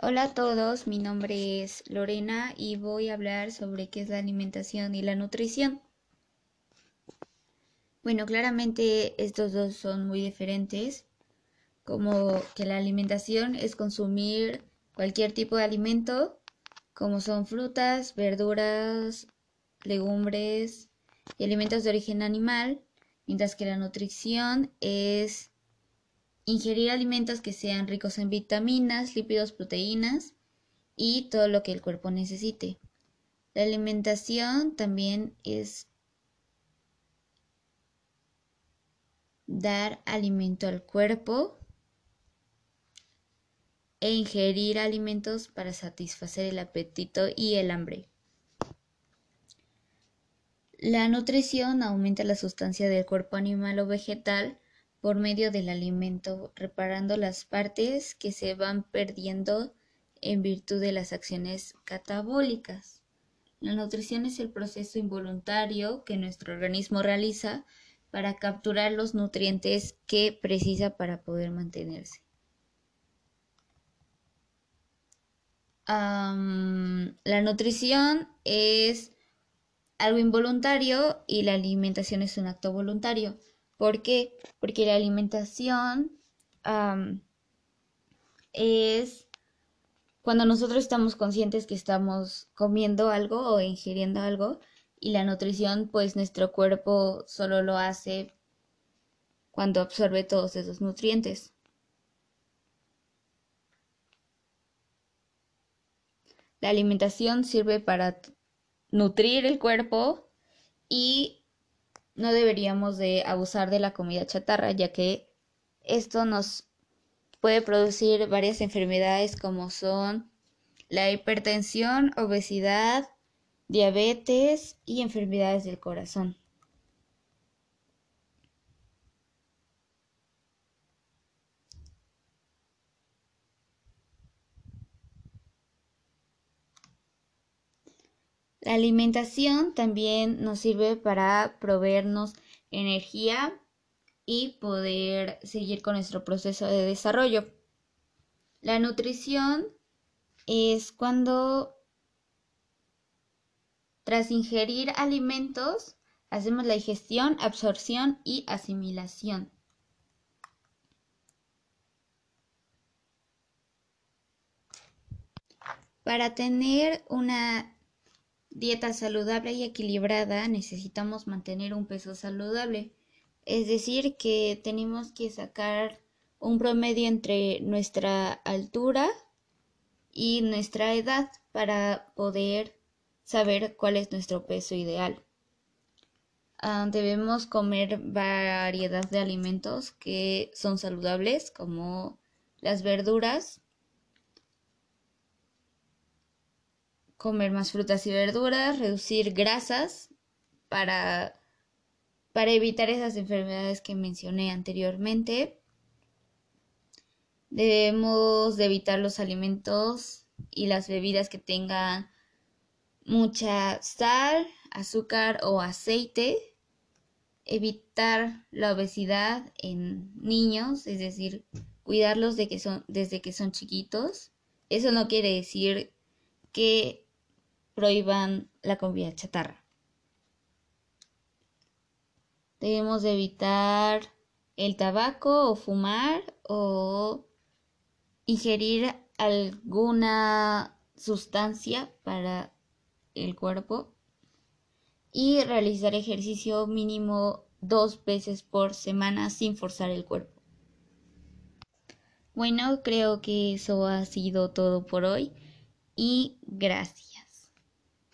Hola a todos, mi nombre es Lorena y voy a hablar sobre qué es la alimentación y la nutrición. Bueno, claramente estos dos son muy diferentes, como que la alimentación es consumir cualquier tipo de alimento, como son frutas, verduras, legumbres y alimentos de origen animal, mientras que la nutrición es ingerir alimentos que sean ricos en vitaminas, lípidos, proteínas y todo lo que el cuerpo necesite. La alimentación también es dar alimento al cuerpo e ingerir alimentos para satisfacer el apetito y el hambre. La nutrición aumenta la sustancia del cuerpo animal o vegetal por medio del alimento, reparando las partes que se van perdiendo en virtud de las acciones catabólicas. La nutrición es el proceso involuntario que nuestro organismo realiza para capturar los nutrientes que precisa para poder mantenerse. la nutrición es algo involuntario y la alimentación es un acto voluntario. ¿Por qué? Porque la alimentación es cuando nosotros estamos conscientes que estamos comiendo algo o ingiriendo algo y la nutrición pues nuestro cuerpo solo lo hace cuando absorbe todos esos nutrientes. La alimentación sirve para nutrir el cuerpo y no deberíamos de abusar de la comida chatarra, ya que esto nos puede producir varias enfermedades como son la hipertensión, obesidad, diabetes y enfermedades del corazón. La alimentación también nos sirve para proveernos energía y poder seguir con nuestro proceso de desarrollo. La nutrición es cuando tras ingerir alimentos hacemos la digestión, absorción y asimilación. Para tener una dieta saludable y equilibrada necesitamos mantener un peso saludable. Es decir, que tenemos que sacar un promedio entre nuestra altura y nuestra edad para poder saber cuál es nuestro peso ideal. Ah, debemos comer variedad de alimentos que son saludables como las verduras, comer más frutas y verduras, reducir grasas para, para evitar esas enfermedades que mencioné anteriormente. Debemos de evitar los alimentos y las bebidas que tengan mucha sal, azúcar o aceite. Evitar la obesidad en niños, es decir, cuidarlos de que son, desde que son chiquitos. Eso no quiere decir que prohíban la comida chatarra. Debemos evitar el tabaco o fumar o ingerir alguna sustancia para el cuerpo y realizar ejercicio mínimo dos veces por semana sin forzar el cuerpo. Bueno, creo que eso ha sido todo por hoy y gracias.